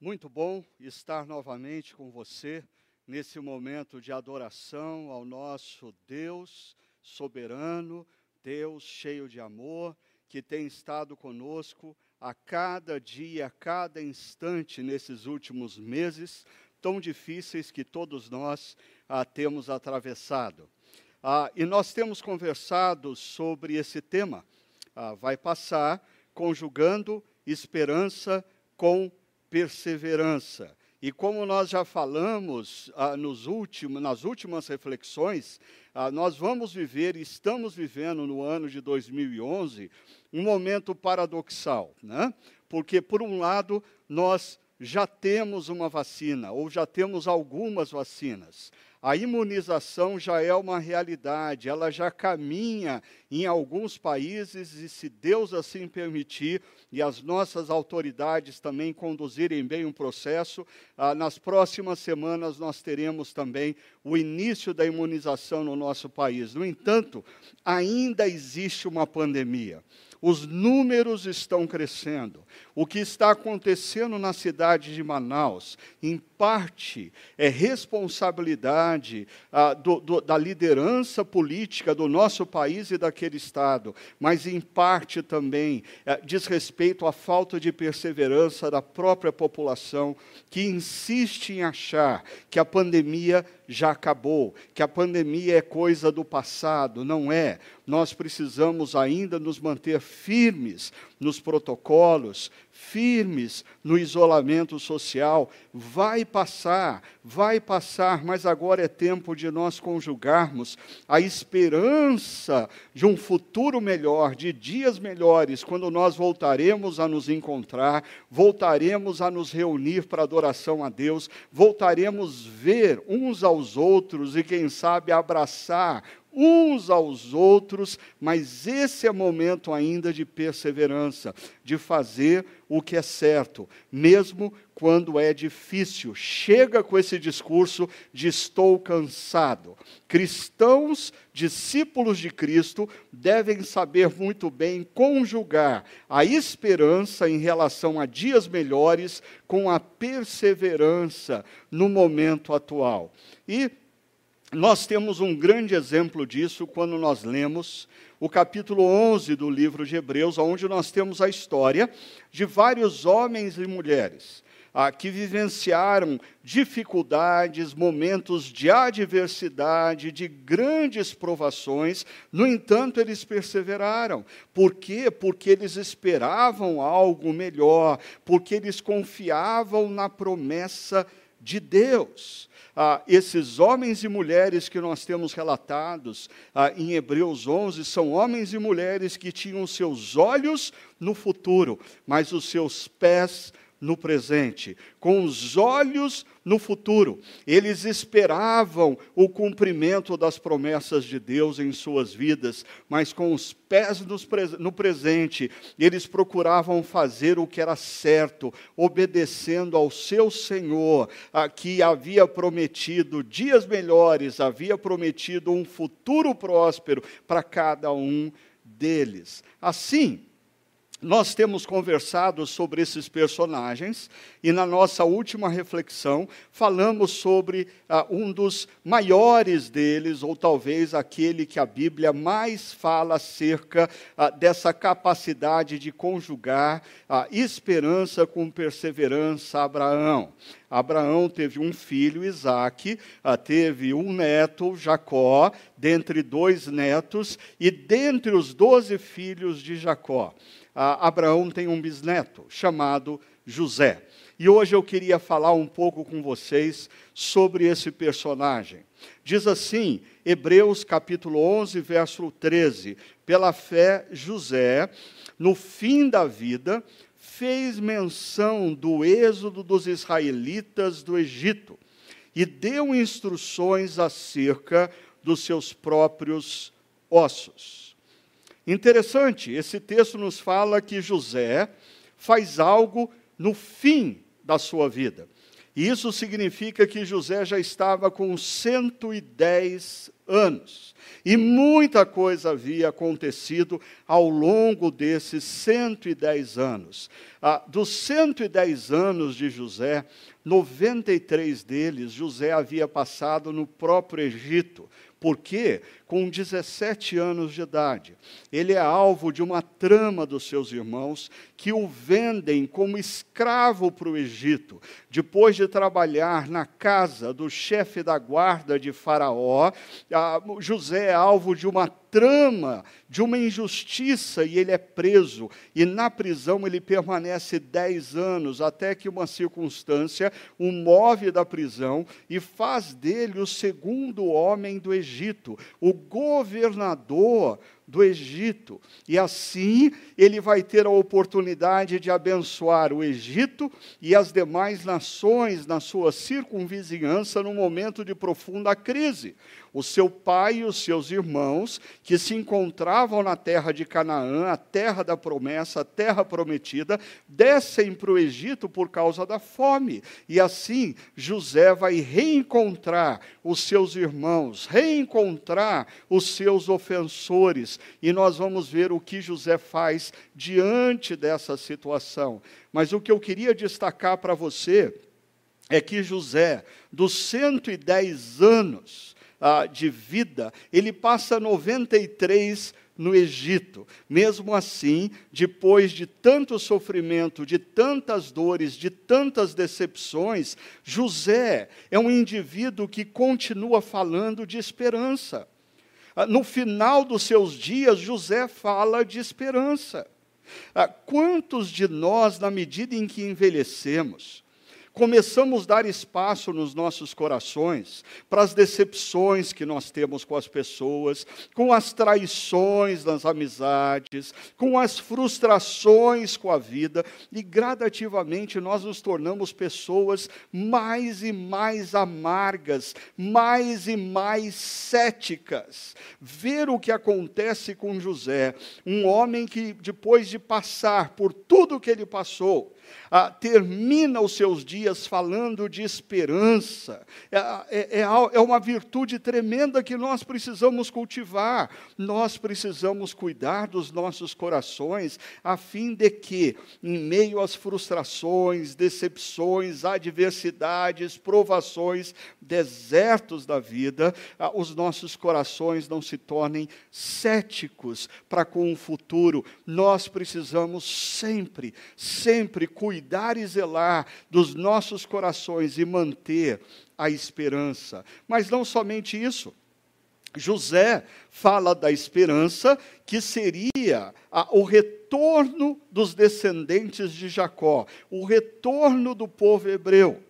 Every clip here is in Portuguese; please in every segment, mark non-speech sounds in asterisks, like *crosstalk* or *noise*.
Muito bom estar novamente com você nesse momento de adoração ao nosso Deus soberano, Deus cheio de amor, que tem estado conosco a cada dia, a cada instante nesses últimos meses tão difíceis que todos nós ah, temos atravessado. Ah, e nós temos conversado sobre esse tema. Ah, vai passar conjugando esperança com perseverança. E como nós já falamos ah, nos últimos, nas últimas reflexões, ah, nós vamos viver, estamos vivendo no ano de 2011, um momento paradoxal, né? porque, por um lado, nós já temos uma vacina, ou já temos algumas vacinas a imunização já é uma realidade, ela já caminha em alguns países, e se Deus assim permitir, e as nossas autoridades também conduzirem bem o processo, ah, nas próximas semanas nós teremos também o início da imunização no nosso país. No entanto, ainda existe uma pandemia. Os números estão crescendo. O que está acontecendo na cidade de Manaus, em parte, é responsabilidade ah, do, do, da liderança política do nosso país e daquele Estado, mas, em parte, também eh, diz respeito à falta de perseverança da própria população, que insiste em achar que a pandemia já acabou, que a pandemia é coisa do passado. Não é. Nós precisamos ainda nos manter firmes nos protocolos, firmes no isolamento social. Vai passar, vai passar, mas agora é tempo de nós conjugarmos a esperança de um futuro melhor, de dias melhores, quando nós voltaremos a nos encontrar, voltaremos a nos reunir para adoração a Deus, voltaremos ver uns aos outros e, quem sabe, abraçar uns aos outros, mas esse é momento ainda de perseverança, de fazer o que é certo, mesmo quando é difícil. Chega com esse discurso de estou cansado. Cristãos, discípulos de Cristo, devem saber muito bem conjugar a esperança em relação a dias melhores com a perseverança no momento atual. E nós temos um grande exemplo disso quando nós lemos o capítulo 11 do livro de Hebreus, onde nós temos a história de vários homens e mulheres ah, que vivenciaram dificuldades, momentos de adversidade, de grandes provações, no entanto, eles perseveraram. Por quê? Porque eles esperavam algo melhor, porque eles confiavam na promessa de Deus ah, esses homens e mulheres que nós temos relatados ah, em Hebreus 11 são homens e mulheres que tinham seus olhos no futuro, mas os seus pés no presente, com os olhos no futuro. Eles esperavam o cumprimento das promessas de Deus em suas vidas, mas com os pés no presente, eles procuravam fazer o que era certo, obedecendo ao seu Senhor, a que havia prometido dias melhores, havia prometido um futuro próspero para cada um deles. Assim, nós temos conversado sobre esses personagens e na nossa última reflexão falamos sobre ah, um dos maiores deles, ou talvez aquele que a Bíblia mais fala acerca ah, dessa capacidade de conjugar a esperança com perseverança, Abraão. Abraão teve um filho, Isaque, ah, teve um neto, Jacó, dentre dois netos, e dentre os doze filhos de Jacó Abraão tem um bisneto chamado José. E hoje eu queria falar um pouco com vocês sobre esse personagem. Diz assim, Hebreus capítulo 11, verso 13: Pela fé, José, no fim da vida, fez menção do êxodo dos israelitas do Egito e deu instruções acerca dos seus próprios ossos. Interessante, esse texto nos fala que José faz algo no fim da sua vida. E isso significa que José já estava com 110 anos. E muita coisa havia acontecido ao longo desses 110 anos. Ah, dos 110 anos de José, 93 deles José havia passado no próprio Egito, porque, com 17 anos de idade, ele é alvo de uma trama dos seus irmãos que o vendem como escravo para o Egito. Depois de trabalhar na casa do chefe da guarda de Faraó, José é alvo de uma trama de uma injustiça e ele é preso. E na prisão ele permanece dez anos, até que uma circunstância o move da prisão e faz dele o segundo homem do Egito, o governador do Egito. E assim ele vai ter a oportunidade de abençoar o Egito e as demais nações na sua circunvizinhança no momento de profunda crise. O seu pai e os seus irmãos, que se encontravam na terra de Canaã, a terra da promessa, a terra prometida, descem para o Egito por causa da fome. E assim José vai reencontrar os seus irmãos, reencontrar os seus ofensores, e nós vamos ver o que José faz diante dessa situação. Mas o que eu queria destacar para você é que José, dos 110 anos ah, de vida, ele passa 93 no Egito. Mesmo assim, depois de tanto sofrimento, de tantas dores, de tantas decepções, José é um indivíduo que continua falando de esperança. Ah, no final dos seus dias, José fala de esperança. Ah, quantos de nós, na medida em que envelhecemos, começamos a dar espaço nos nossos corações para as decepções que nós temos com as pessoas, com as traições nas amizades, com as frustrações com a vida, e gradativamente nós nos tornamos pessoas mais e mais amargas, mais e mais céticas. Ver o que acontece com José, um homem que, depois de passar por tudo que ele passou, ah, termina os seus dias falando de esperança. É, é, é, é uma virtude tremenda que nós precisamos cultivar. Nós precisamos cuidar dos nossos corações, a fim de que, em meio às frustrações, decepções, adversidades, provações, desertos da vida, ah, os nossos corações não se tornem céticos para com o futuro. Nós precisamos sempre, sempre cuidar e zelar dos nossos corações e manter a esperança. Mas não somente isso. José fala da esperança que seria a, o retorno dos descendentes de Jacó, o retorno do povo hebreu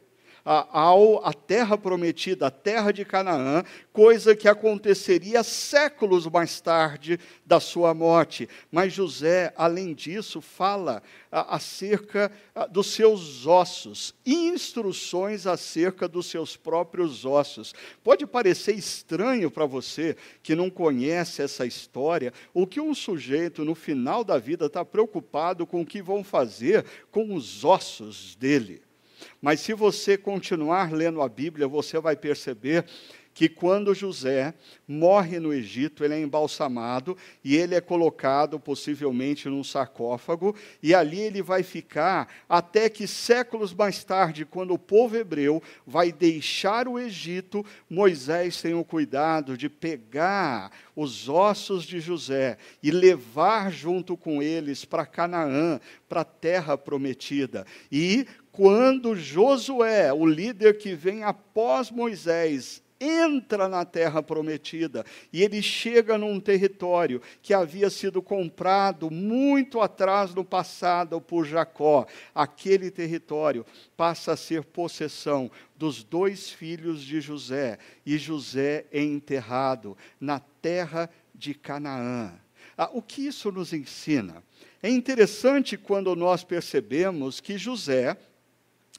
ao, a terra prometida, a terra de Canaã, coisa que aconteceria séculos mais tarde da sua morte. Mas José, além disso, fala acerca dos seus ossos, instruções acerca dos seus próprios ossos. Pode parecer estranho para você que não conhece essa história, o que um sujeito no final da vida está preocupado com o que vão fazer com os ossos dele. Mas se você continuar lendo a Bíblia, você vai perceber que quando José morre no Egito, ele é embalsamado e ele é colocado possivelmente num sarcófago, e ali ele vai ficar até que séculos mais tarde, quando o povo hebreu vai deixar o Egito, Moisés tem o cuidado de pegar os ossos de José e levar junto com eles para Canaã, para a terra prometida. E quando Josué, o líder que vem após Moisés, entra na terra prometida e ele chega num território que havia sido comprado muito atrás no passado por Jacó. Aquele território passa a ser possessão dos dois filhos de José e José é enterrado na terra de Canaã. Ah, o que isso nos ensina? É interessante quando nós percebemos que José,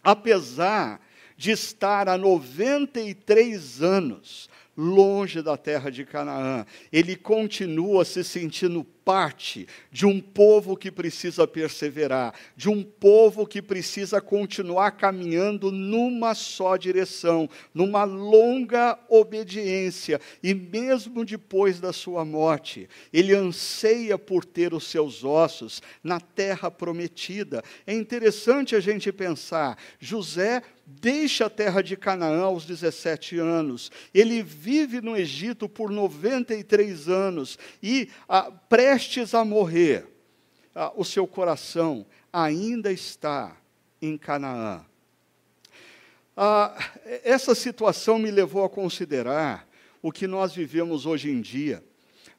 apesar de estar há 93 anos longe da terra de Canaã, ele continua se sentindo parte de um povo que precisa perseverar, de um povo que precisa continuar caminhando numa só direção, numa longa obediência, e mesmo depois da sua morte, ele anseia por ter os seus ossos na terra prometida. É interessante a gente pensar, José deixa a terra de Canaã aos 17 anos. Ele vive no Egito por 93 anos e, ah, prestes a morrer, ah, o seu coração ainda está em Canaã. Ah, essa situação me levou a considerar o que nós vivemos hoje em dia,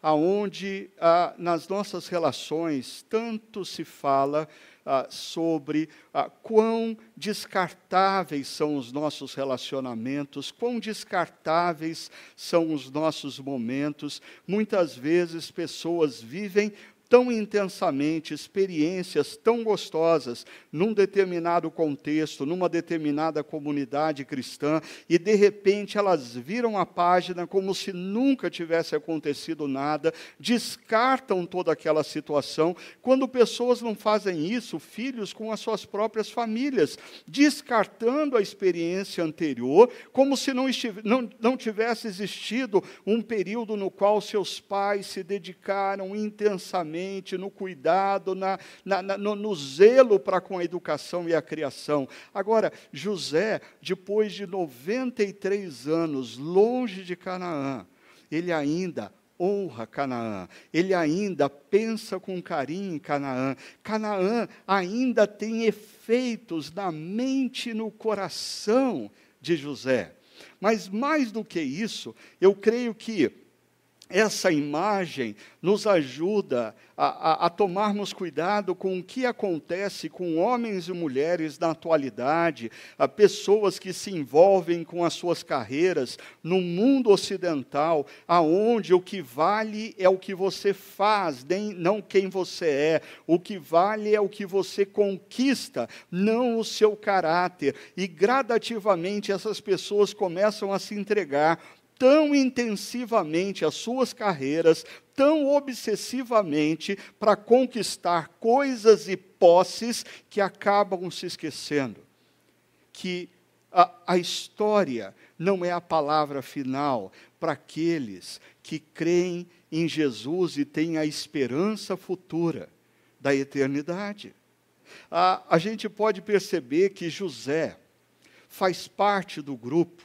aonde ah, nas nossas relações tanto se fala ah, sobre ah, quão descartáveis são os nossos relacionamentos, quão descartáveis são os nossos momentos. Muitas vezes pessoas vivem tão intensamente, experiências tão gostosas num determinado contexto, numa determinada comunidade cristã, e de repente elas viram a página como se nunca tivesse acontecido nada, descartam toda aquela situação. Quando pessoas não fazem isso, filhos com as suas próprias famílias, descartando a experiência anterior, como se não, não, não tivesse existido um período no qual seus pais se dedicaram intensamente no cuidado, na, na, na no, no zelo para com a educação e a criação. Agora, José, depois de 93 anos longe de Canaã, ele ainda honra Canaã, ele ainda pensa com carinho em Canaã. Canaã ainda tem efeitos na mente e no coração de José. Mas mais do que isso, eu creio que essa imagem nos ajuda a, a, a, tomarmos cuidado com o que acontece com homens e mulheres na atualidade, a pessoas que se envolvem com as suas carreiras no mundo ocidental, aonde o que vale é o que você faz, nem, não quem você é. O que vale é o que você conquista, não o seu caráter. E gradativamente essas pessoas começam a se entregar tão intensivamente as suas carreiras, tão obsessivamente para conquistar coisas e posses que acabam se esquecendo que a, a história não é a palavra final para aqueles que creem em Jesus e têm a esperança futura da eternidade. A, a gente pode perceber que José faz parte do grupo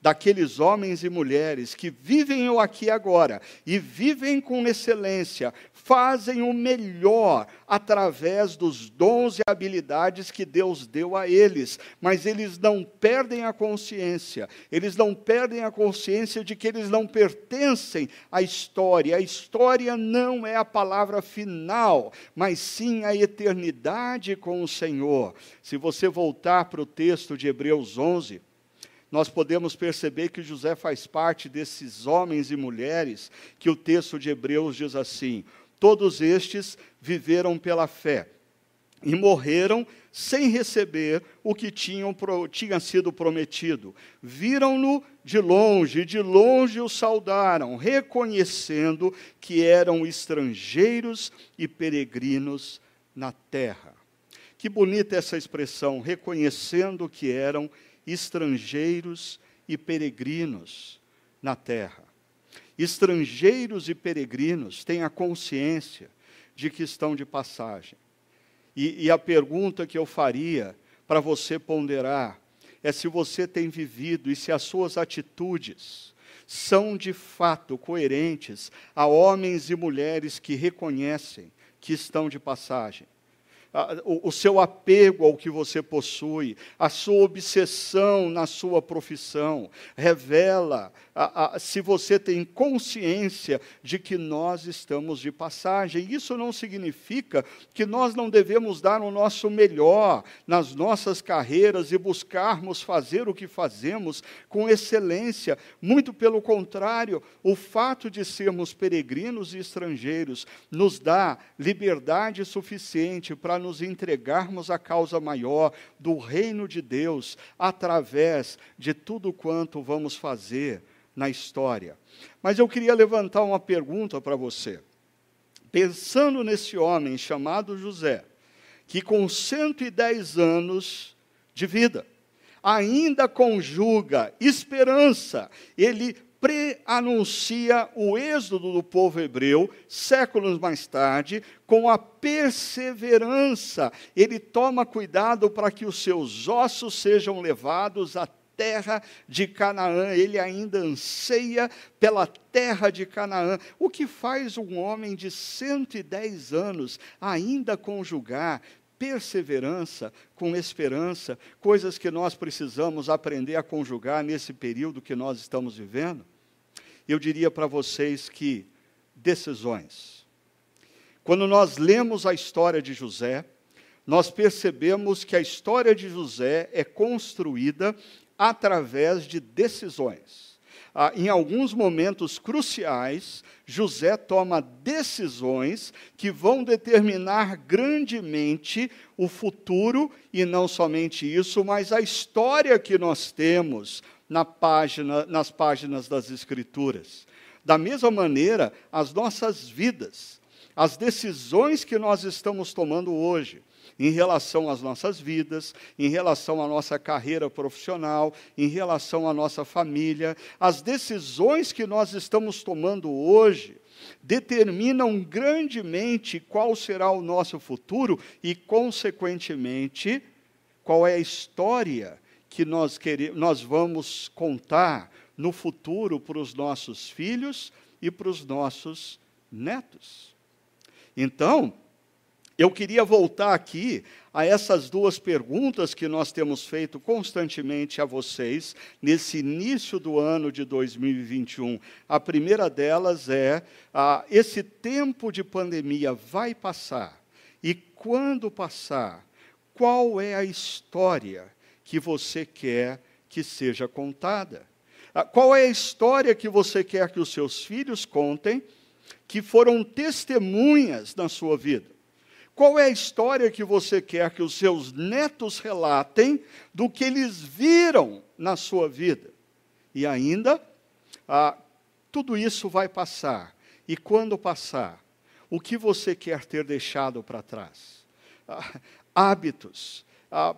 daqueles homens e mulheres que vivem o aqui e agora e vivem com excelência, fazem o melhor através dos dons e habilidades que Deus deu a eles, mas eles não perdem a consciência, eles não perdem a consciência de que eles não pertencem à história. A história não é a palavra final, mas sim a eternidade com o Senhor. Se você voltar para o texto de Hebreus 11, nós podemos perceber que José faz parte desses homens e mulheres que o texto de Hebreus diz assim: todos estes viveram pela fé e morreram sem receber o que tinham, tinha sido prometido. Viram-no de longe, de longe o saudaram, reconhecendo que eram estrangeiros e peregrinos na terra. Que bonita essa expressão, reconhecendo que eram estrangeiros estrangeiros e peregrinos na terra. Estrangeiros e peregrinos têm a consciência de que estão de passagem. E, e a pergunta que eu faria para você ponderar é se você tem vivido e se as suas atitudes são de fato coerentes a homens e mulheres que reconhecem que estão de passagem o, seu apego ao que você possui, a sua obsessão na sua profissão, revela a, a, se você tem consciência de que nós estamos de passagem. Isso não significa que nós não devemos dar o nosso melhor nas nossas carreiras e buscarmos fazer o que fazemos com excelência. Muito pelo contrário, o fato de sermos peregrinos e estrangeiros nos dá liberdade suficiente para nos entregarmos à causa maior do reino de Deus através de tudo quanto vamos fazer na história. Mas eu queria levantar uma pergunta para você. pensando nesse homem chamado José, que com 110 anos de vida, ainda conjuga esperança, ele preanuncia o êxodo do povo hebreu, séculos mais tarde, com a perseverança. Ele toma cuidado para que os seus ossos sejam levados à terra de Canaã, ele ainda anseia pela terra de Canaã. O que faz um homem de 110 anos ainda conjugar perseverança com esperança, coisas que nós precisamos aprender a conjugar nesse período que nós estamos vivendo? Eu diria para vocês que decisões. Quando nós lemos a história de José, nós percebemos que a história de José é construída através de decisões. Ah, em alguns momentos cruciais, José toma decisões que vão determinar grandemente o futuro, e não somente isso, mas a história que nós temos na página, nas páginas das Escrituras. Da mesma maneira, as nossas vidas, as decisões que nós estamos tomando hoje, em relação às nossas vidas, em relação à nossa carreira profissional, em relação à nossa família. As decisões que nós estamos tomando hoje determinam grandemente qual será o nosso futuro e, consequentemente, qual é a história que nós, queremos, nós vamos contar no futuro para os nossos filhos e para os nossos netos. Então, eu queria voltar aqui a essas duas perguntas que nós temos feito constantemente a vocês nesse início do ano de 2021. A primeira delas é: ah, esse tempo de pandemia vai passar? E quando passar, qual é a história que você quer que seja contada? Ah, qual é a história que você quer que os seus filhos contem, que foram testemunhas na sua vida? Qual é a história que você quer que os seus netos relatem do que eles viram na sua vida? E ainda, ah, tudo isso vai passar. E quando passar, o que você quer ter deixado para trás? Ah, hábitos, ah,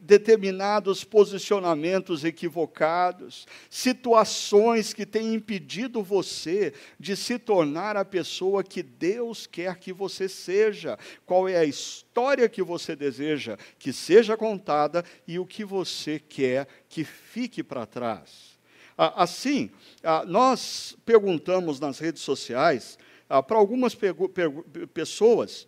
determinados posicionamentos equivocados, situações que têm impedido você de se tornar a pessoa que Deus quer que você seja. Qual é a história que você deseja que seja contada e o que você quer que fique para trás. Assim, nós perguntamos nas redes sociais para algumas pessoas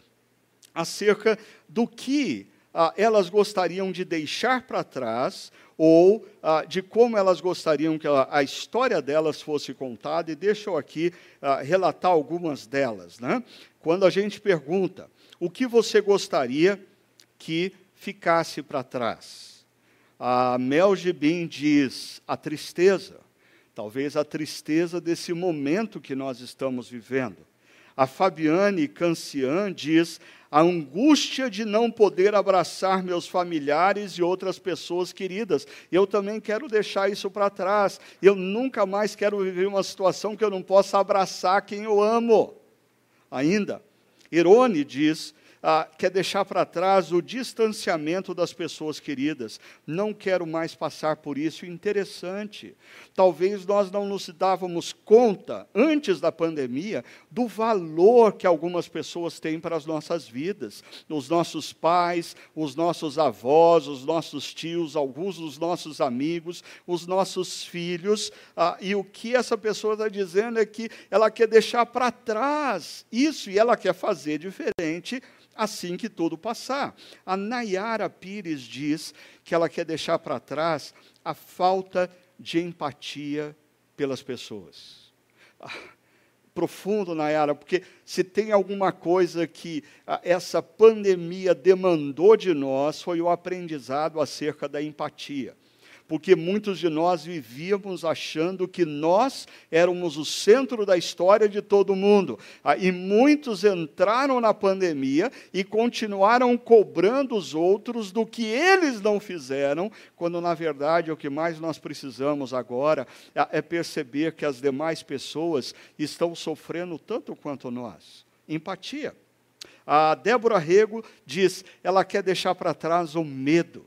acerca do que ah, elas gostariam de deixar para trás ou ah, de como elas gostariam que a, a, história delas fosse contada, e deixa eu aqui ah, relatar algumas delas. Né? Quando a gente pergunta o que você gostaria que ficasse para trás, a Mel Gibin diz a tristeza, talvez a tristeza desse momento que nós estamos vivendo. A Fabiane Cancian diz a angústia de não poder abraçar meus familiares e outras pessoas queridas. Eu também quero deixar isso para trás. Eu nunca mais quero viver uma situação que eu não possa abraçar quem eu amo. Ainda, Irone diz ah, quer deixar para trás o distanciamento das pessoas queridas. Não quero mais passar por isso. Interessante. Talvez nós não nos dávamos conta, antes da pandemia, do valor que algumas pessoas têm para as nossas vidas. Os nossos pais, os nossos avós, os nossos tios, alguns dos nossos amigos, os nossos filhos. Ah, e o que essa pessoa está dizendo é que ela quer deixar para trás isso e ela quer fazer diferente assim que tudo passar. A Nayara Pires diz que ela quer deixar para trás a falta de empatia pelas pessoas. Ah, profundo, Nayara, porque se tem alguma coisa que ah, essa pandemia demandou de nós, foi o aprendizado acerca da empatia porque muitos de nós vivíamos achando que nós éramos o centro da história de todo mundo. Ah, e muitos entraram na pandemia e continuaram cobrando os outros do que eles não fizeram, quando na verdade o que mais nós precisamos agora é perceber que as demais pessoas estão sofrendo tanto quanto nós. empatia. A Débora Rego diz, ela quer deixar para trás o medo,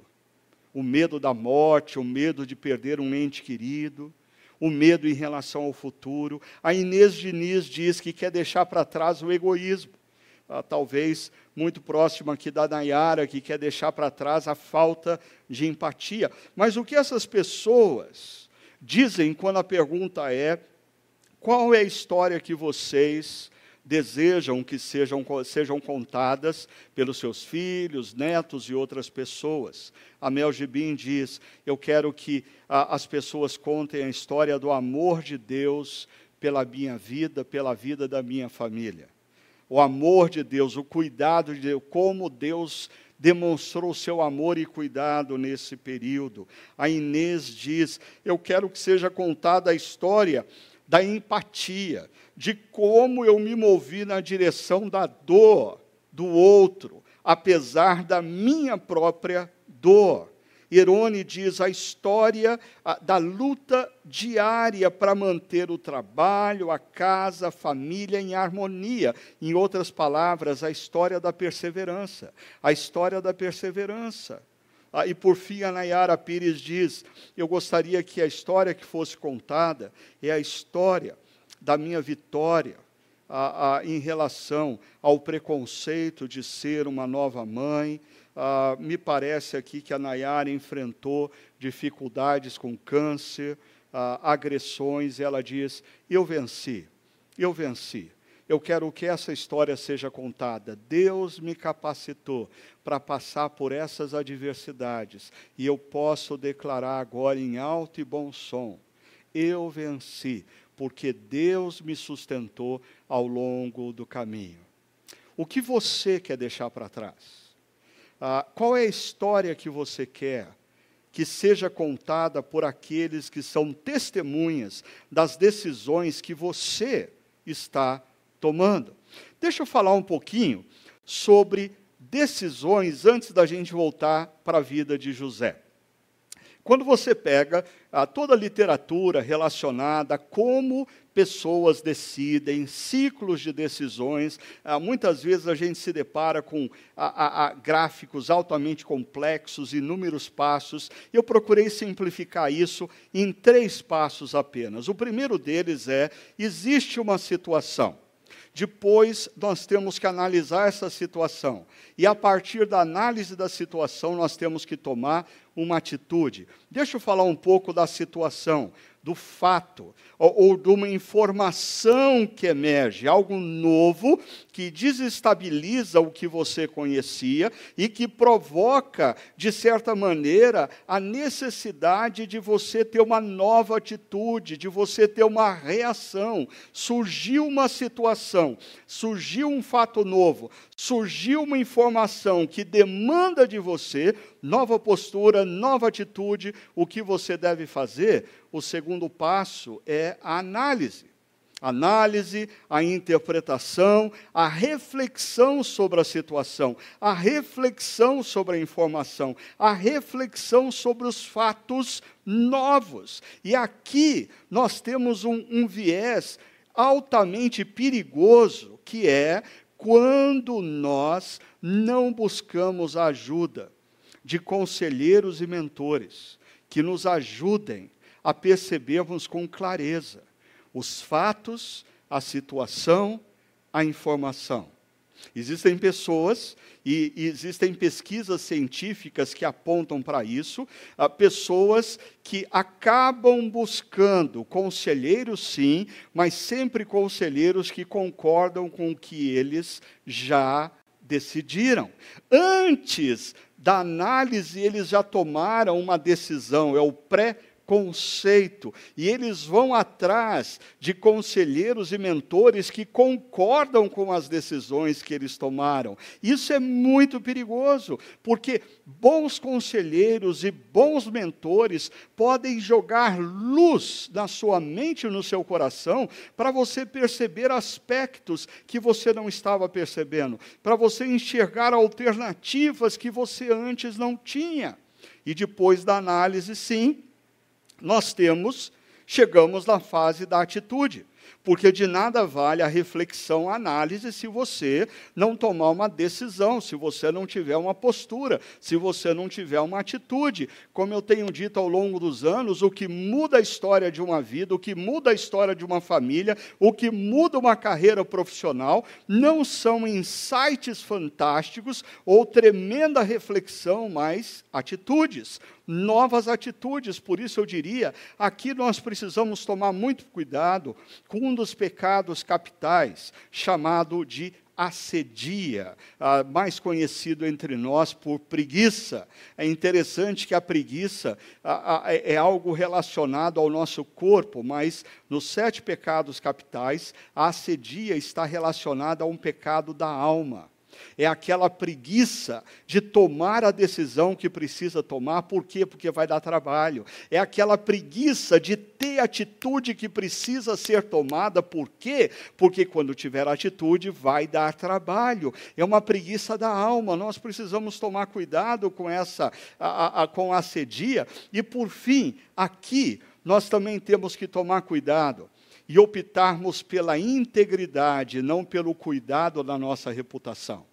o medo da morte, o medo de perder um ente querido, o medo em relação ao futuro. A Inês Diniz diz que quer deixar para trás o egoísmo. Ah, talvez muito próximo aqui da Nayara, que quer deixar para trás a falta de empatia. Mas o que essas pessoas dizem quando a pergunta é: qual é a história que vocês desejam que sejam, sejam contadas pelos seus filhos, netos e outras pessoas. A Mel Gibim diz: Eu quero que a, as pessoas contem a história do amor de Deus pela minha vida, pela vida da minha família. O amor de Deus, o cuidado de Deus, como Deus demonstrou seu amor e cuidado nesse período. A Inês diz: Eu quero que seja contada a história da empatia, de como eu me movi na direção da dor do outro, apesar da minha própria dor. Irone diz a história da luta diária para manter o trabalho, a casa, a família em harmonia. Em outras palavras, a história da perseverança. A história da perseverança. Ah, e por fim, a Nayara Pires diz: Eu gostaria que a história que fosse contada é a história da minha vitória ah, ah, em relação ao preconceito de ser uma nova mãe. me parece aqui que a Nayara enfrentou dificuldades com câncer, agressões, e ela diz: Eu venci, eu venci. Eu quero que essa história seja contada. Deus me capacitou para passar por essas adversidades e eu posso declarar agora em alto e bom som: eu venci, porque Deus me sustentou ao longo do caminho. O que você quer deixar para trás? Ah, qual é a história que você quer que seja contada por aqueles que são testemunhas das decisões que você está tomando. Deixa eu falar um pouquinho sobre decisões antes da gente voltar para a vida de José. Quando você pega ah, toda a literatura relacionada a como pessoas decidem, ciclos de decisões, ah, muitas vezes a gente se depara com ah, gráficos altamente complexos, inúmeros passos. Eu procurei simplificar isso em três passos apenas. O primeiro deles é: existe uma situação. Depois, nós temos que analisar essa situação. E a partir da análise da situação, nós temos que tomar uma atitude. Deixa eu falar um pouco da situação do fato ou, ou de uma informação que emerge, algo novo que desestabiliza o que você conhecia e que provoca, de certa maneira, a necessidade de você ter uma nova atitude, de você ter uma reação. Surgiu uma situação, surgiu um fato novo, surgiu uma informação que demanda de você nova postura, nova atitude, o que você deve fazer? O segundo passo é a análise. Análise, a interpretação, a reflexão sobre a situação, a reflexão sobre a informação, a reflexão sobre os fatos novos. E aqui nós temos um, um viés altamente perigoso, que é quando nós não buscamos a ajuda de conselheiros e mentores que nos ajudem a percebermos com clareza os fatos, a situação, a informação. Existem pessoas e existem pesquisas científicas que apontam para isso, ah, pessoas que acabam buscando conselheiros, sim, mas sempre conselheiros que concordam com o que eles já decidiram. Antes da análise, eles já tomaram uma decisão, é o pré conceito, e eles vão atrás de conselheiros e mentores que concordam com as decisões que eles tomaram. Isso é muito perigoso, porque bons conselheiros e bons mentores podem jogar luz na sua mente e no seu coração para você perceber aspectos que você não estava percebendo, para você enxergar alternativas que você antes não tinha. E depois da análise, sim, nós temos, chegamos na fase da atitude. Porque de nada vale a reflexão, a análise, se você não tomar uma decisão, se você não tiver uma postura, se você não tiver uma atitude. Como eu tenho dito ao longo dos anos, o que muda a história de uma vida, o que muda a história de uma família, o que muda uma carreira profissional, não são insights fantásticos ou tremenda reflexão, mas atitudes novas atitudes. Por isso eu diria, aqui nós precisamos tomar muito cuidado com dos pecados capitais, chamado de assedia, ah, mais conhecido entre nós por preguiça. É interessante que a preguiça ah, ah, é, é algo relacionado ao nosso corpo, mas nos sete pecados capitais, a assedia está relacionada a um pecado da alma é aquela preguiça de tomar a decisão que precisa tomar, por quê? Porque vai dar trabalho. É aquela preguiça de ter a atitude que precisa ser tomada, por quê? Porque quando tiver atitude vai dar trabalho. É uma preguiça da alma. Nós precisamos tomar cuidado com essa, a, a, com a sedia. E por fim, aqui nós também temos que tomar cuidado e optarmos pela integridade, não pelo cuidado da nossa reputação.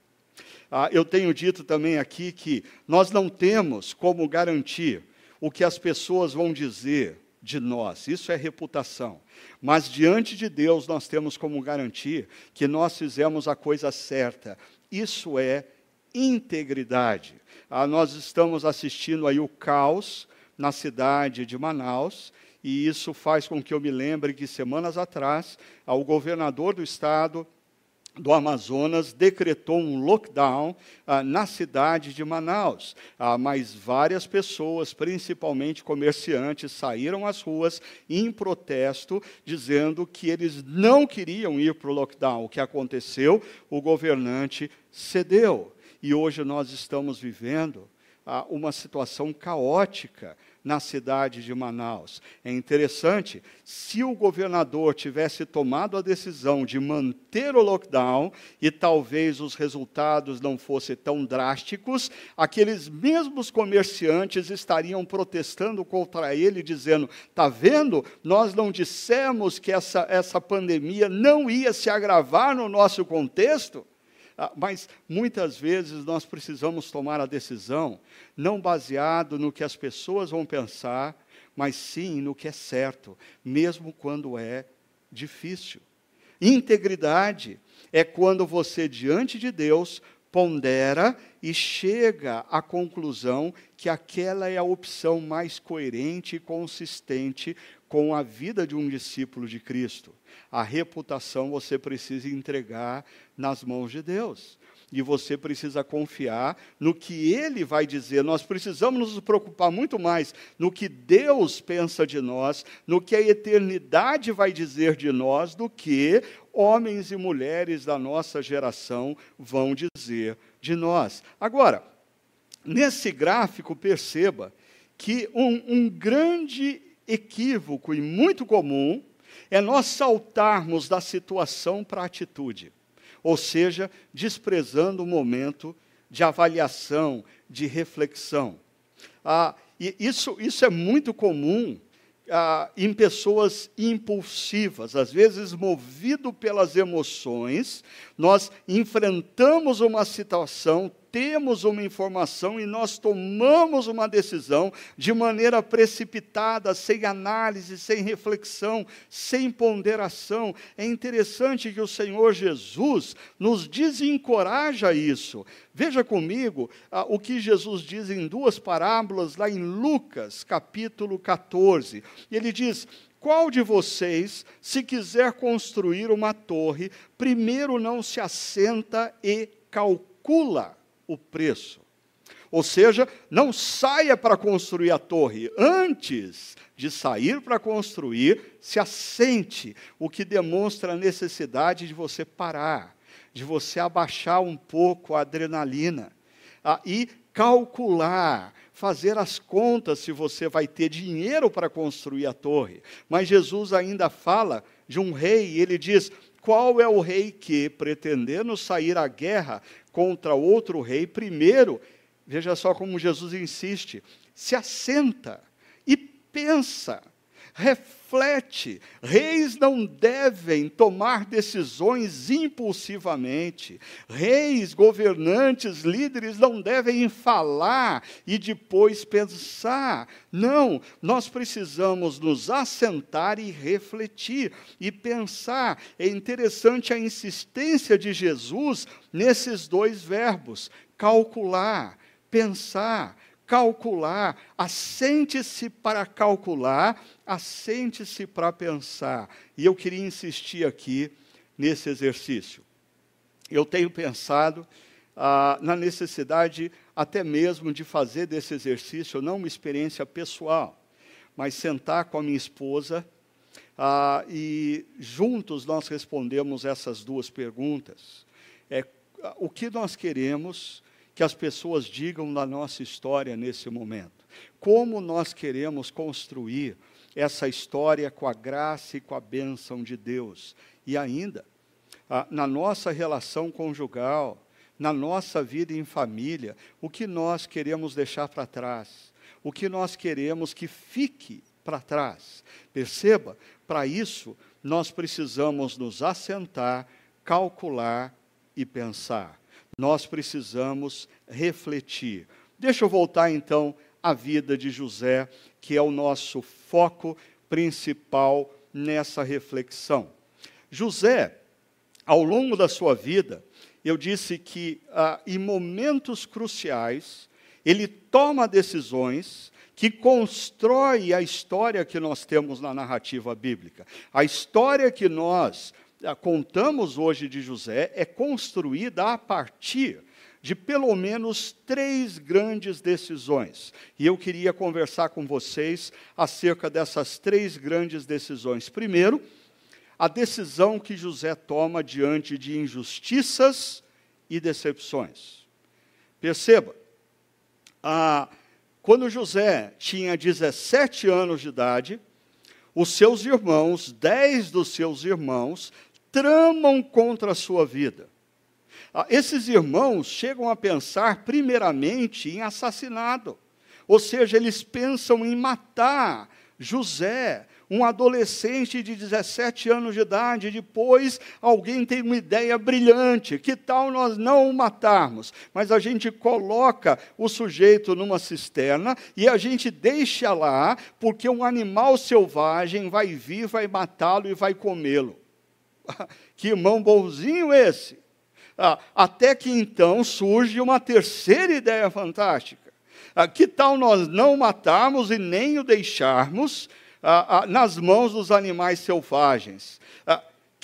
Ah, eu tenho dito também aqui que nós não temos como garantir o que as pessoas vão dizer de nós, isso é reputação. Mas diante de Deus nós temos como garantir que nós fizemos a coisa certa, isso é integridade. Ah, nós estamos assistindo aí o caos na cidade de Manaus, e isso faz com que eu me lembre que semanas atrás, o governador do estado do Amazonas decretou um lockdown ah, na cidade de Manaus. Ah, mas várias pessoas, principalmente comerciantes, saíram às ruas em protesto, dizendo que eles não queriam ir para o lockdown. O que aconteceu? O governante cedeu. E hoje nós estamos vivendo ah, uma situação caótica na cidade de Manaus. É interessante, se o governador tivesse tomado a decisão de manter o lockdown e talvez os resultados não fossem tão drásticos, aqueles mesmos comerciantes estariam protestando contra ele, dizendo: está vendo? Nós não dissemos que essa, essa pandemia não ia se agravar no nosso contexto? Ah, mas muitas vezes nós precisamos tomar a decisão não baseado no que as pessoas vão pensar, mas sim no que é certo, mesmo quando é difícil. Integridade é quando você, diante de Deus, pondera e chega à conclusão que aquela é a opção mais coerente e consistente com a vida de um discípulo de Cristo. A reputação você precisa entregar nas mãos de Deus. E você precisa confiar no que Ele vai dizer. Nós precisamos nos preocupar muito mais no que Deus pensa de nós, no que a eternidade vai dizer de nós, do que homens e mulheres da nossa geração vão dizer de nós. Agora, nesse gráfico, perceba que um, um grande equívoco e muito comum é nós saltarmos da situação para a atitude, ou seja, desprezando o momento de avaliação, de reflexão. Ah, e isso, isso é muito comum ah, em pessoas impulsivas, às vezes movido pelas emoções, nós enfrentamos uma situação temos uma informação e nós tomamos uma decisão de maneira precipitada, sem análise, sem reflexão, sem ponderação. É interessante que o Senhor Jesus nos desencoraja isso. Veja comigo ah, o que Jesus diz em duas parábolas, lá em Lucas, capítulo 14. Ele diz: qual de vocês, se quiser construir uma torre, primeiro não se assenta e calcula o preço. Ou seja, não saia para construir a torre. Antes de sair para construir, se assente, o que demonstra a necessidade de você parar, de você abaixar um pouco a adrenalina ah, e calcular, fazer as contas se você vai ter dinheiro para construir a torre. Mas Jesus ainda fala de um rei, e ele diz: qual é o rei que, pretendendo sair à guerra contra outro rei, primeiro, veja só como Jesus insiste, se assenta e pensa, reflete. Reis não devem tomar decisões impulsivamente. Reis, governantes, líderes não devem falar e depois pensar. Não, nós precisamos nos assentar e refletir e pensar. É interessante a insistência de Jesus nesses dois verbos: calcular, pensar calcular, assente-se para calcular, assente-se para pensar. E eu queria insistir aqui nesse exercício. Eu tenho pensado ah, na necessidade até mesmo de fazer desse exercício não uma experiência pessoal, mas sentar com a minha esposa ah, e juntos nós respondemos essas duas perguntas. É, o que nós queremos que as pessoas digam da nossa história nesse momento. Como nós queremos construir essa história com a graça e com a bênção de Deus. E ainda, na nossa relação conjugal, na nossa vida em família, o que nós queremos deixar para trás, o que nós queremos que fique para trás. Perceba, para isso, nós precisamos nos assentar, calcular e pensar nós precisamos refletir. Deixa eu voltar então à vida de José, que é o nosso foco principal nessa reflexão. José, ao longo da sua vida, eu disse que ah, em momentos cruciais, ele toma decisões que constrói a história que nós temos na narrativa bíblica. A história que nós contamos hoje de José é construída a partir de pelo menos três grandes decisões. E eu queria conversar com vocês acerca dessas três grandes decisões. Primeiro, a decisão que José toma diante de injustiças e decepções. Perceba, quando José tinha 17 anos de idade, os seus irmãos, dez dos seus irmãos, tramam contra a sua vida. Ah, esses irmãos chegam a pensar, primeiramente, em assassinado. Ou seja, eles pensam em matar José, um adolescente de 17 anos de idade, depois alguém tem uma ideia brilhante, que tal nós não o matarmos? Mas a gente coloca o sujeito numa cisterna e a gente deixa lá, porque um animal selvagem vai vir, vai matá-lo e vai comê-lo. *laughs* que irmão bonzinho esse! Ah, até que então surge uma terceira ideia fantástica. Ah, que tal nós não matarmos e nem o deixarmos ah, nas mãos dos animais selvagens?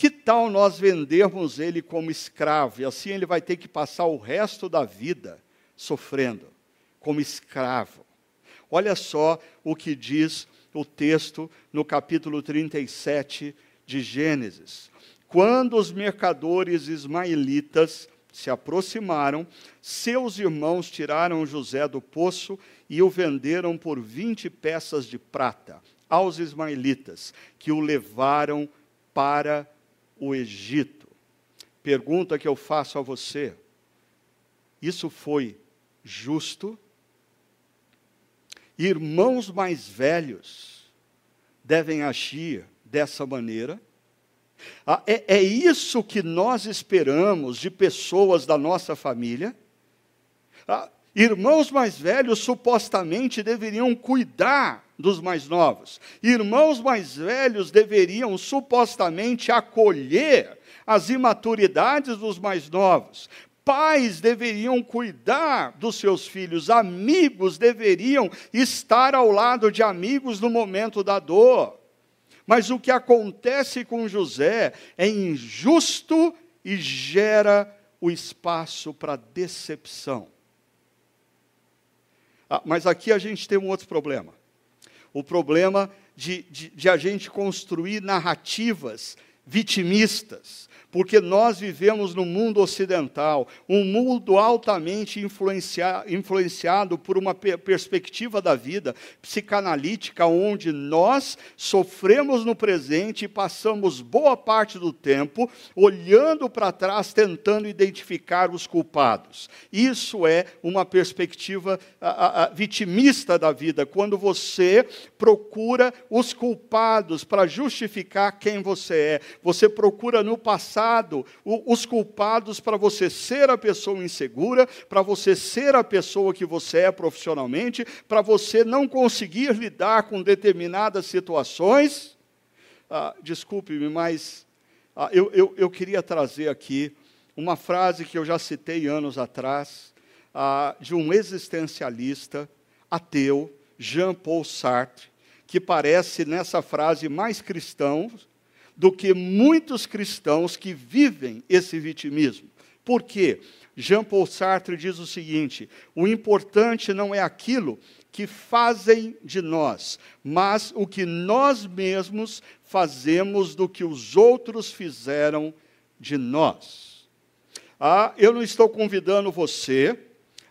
Que tal nós vendermos ele como escravo? E assim ele vai ter que passar o resto da vida sofrendo como escravo. Olha só o que diz o texto no capítulo 37 de Gênesis. Quando os mercadores ismaelitas se aproximaram, seus irmãos tiraram José do poço e o venderam por vinte peças de prata aos ismaelitas, que o levaram para o Egito. Pergunta que eu faço a você: isso foi justo? Irmãos mais velhos devem agir dessa maneira? Ah, é, é isso que nós esperamos de pessoas da nossa família? Ah, irmãos mais velhos supostamente deveriam cuidar dos mais novos. Irmãos mais velhos deveriam supostamente acolher as imaturidades dos mais novos. Pais deveriam cuidar dos seus filhos, amigos deveriam estar ao lado de amigos no momento da dor. Mas o que acontece com José é injusto e gera o espaço para decepção. Ah, mas aqui a gente tem um outro problema. O problema de, de, de a gente construir narrativas vitimistas, porque nós vivemos no mundo ocidental, um mundo altamente influencia, influenciado por uma perspectiva da vida psicanalítica, onde nós sofremos no presente e passamos boa parte do tempo olhando para trás, tentando identificar os culpados. Isso é uma perspectiva a, a, vitimista da vida, quando você procura os culpados para justificar quem você é, você procura no passado passado os culpados para você ser a pessoa insegura, para você ser a pessoa que você é profissionalmente, para você não conseguir lidar com determinadas situações. Ah, Desculpe-me, mas ah, eu, eu, eu, queria trazer aqui uma frase que eu já citei anos atrás, ah, de um existencialista ateu, Jean-Paul Sartre, que parece nessa frase mais cristão do que muitos cristãos que vivem esse vitimismo. Por quê? Jean-Paul Sartre diz o seguinte: o importante não é aquilo que fazem de nós, mas o que nós mesmos fazemos do que os outros fizeram de nós. Ah, eu não estou convidando você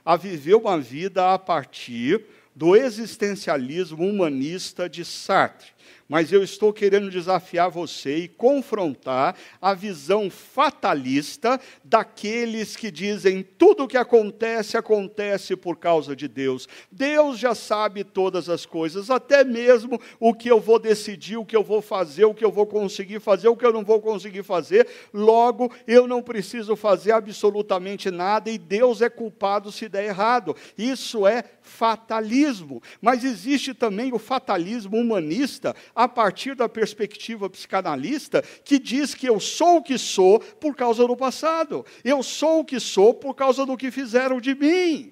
a viver uma vida a partir do existencialismo humanista de Sartre mas eu estou querendo desafiar você e confrontar a visão fatalista daqueles que dizem tudo o que acontece, acontece por causa de Deus. Deus já sabe todas as coisas, até mesmo o que eu vou decidir, o que eu vou fazer, o que eu vou conseguir fazer, o que eu não vou conseguir fazer. Logo, eu não preciso fazer absolutamente nada e Deus é culpado se der errado. Isso é fatalismo. Mas existe também o fatalismo humanista a partir da perspectiva psicanalista, que diz que eu sou o que sou por causa do passado, eu sou o que sou por causa do que fizeram de mim.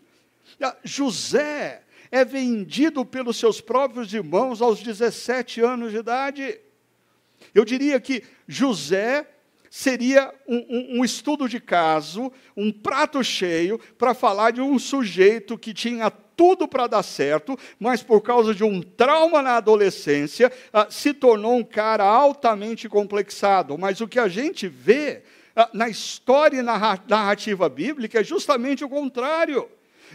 José é vendido pelos seus próprios irmãos aos 17 anos de idade. Eu diria que José seria um, um, um, estudo de caso, um prato cheio, para falar de um sujeito que tinha tudo para dar certo, mas por causa de um trauma na adolescência, ah, se tornou um cara altamente complexado. Mas o que a gente vê ah, na história e na narrativa bíblica é justamente o contrário.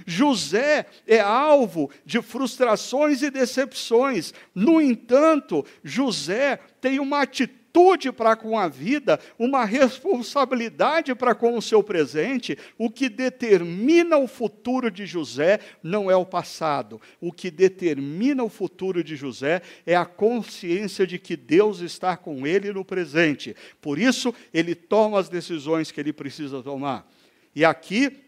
José é alvo de frustrações e decepções. No entanto, José tem uma atitude atitude para com a vida, uma responsabilidade para com o seu presente, o que determina o futuro de José não é o passado. O que determina o futuro de José é a consciência de que Deus está com ele no presente. Por isso, ele toma as decisões que ele precisa tomar. E aqui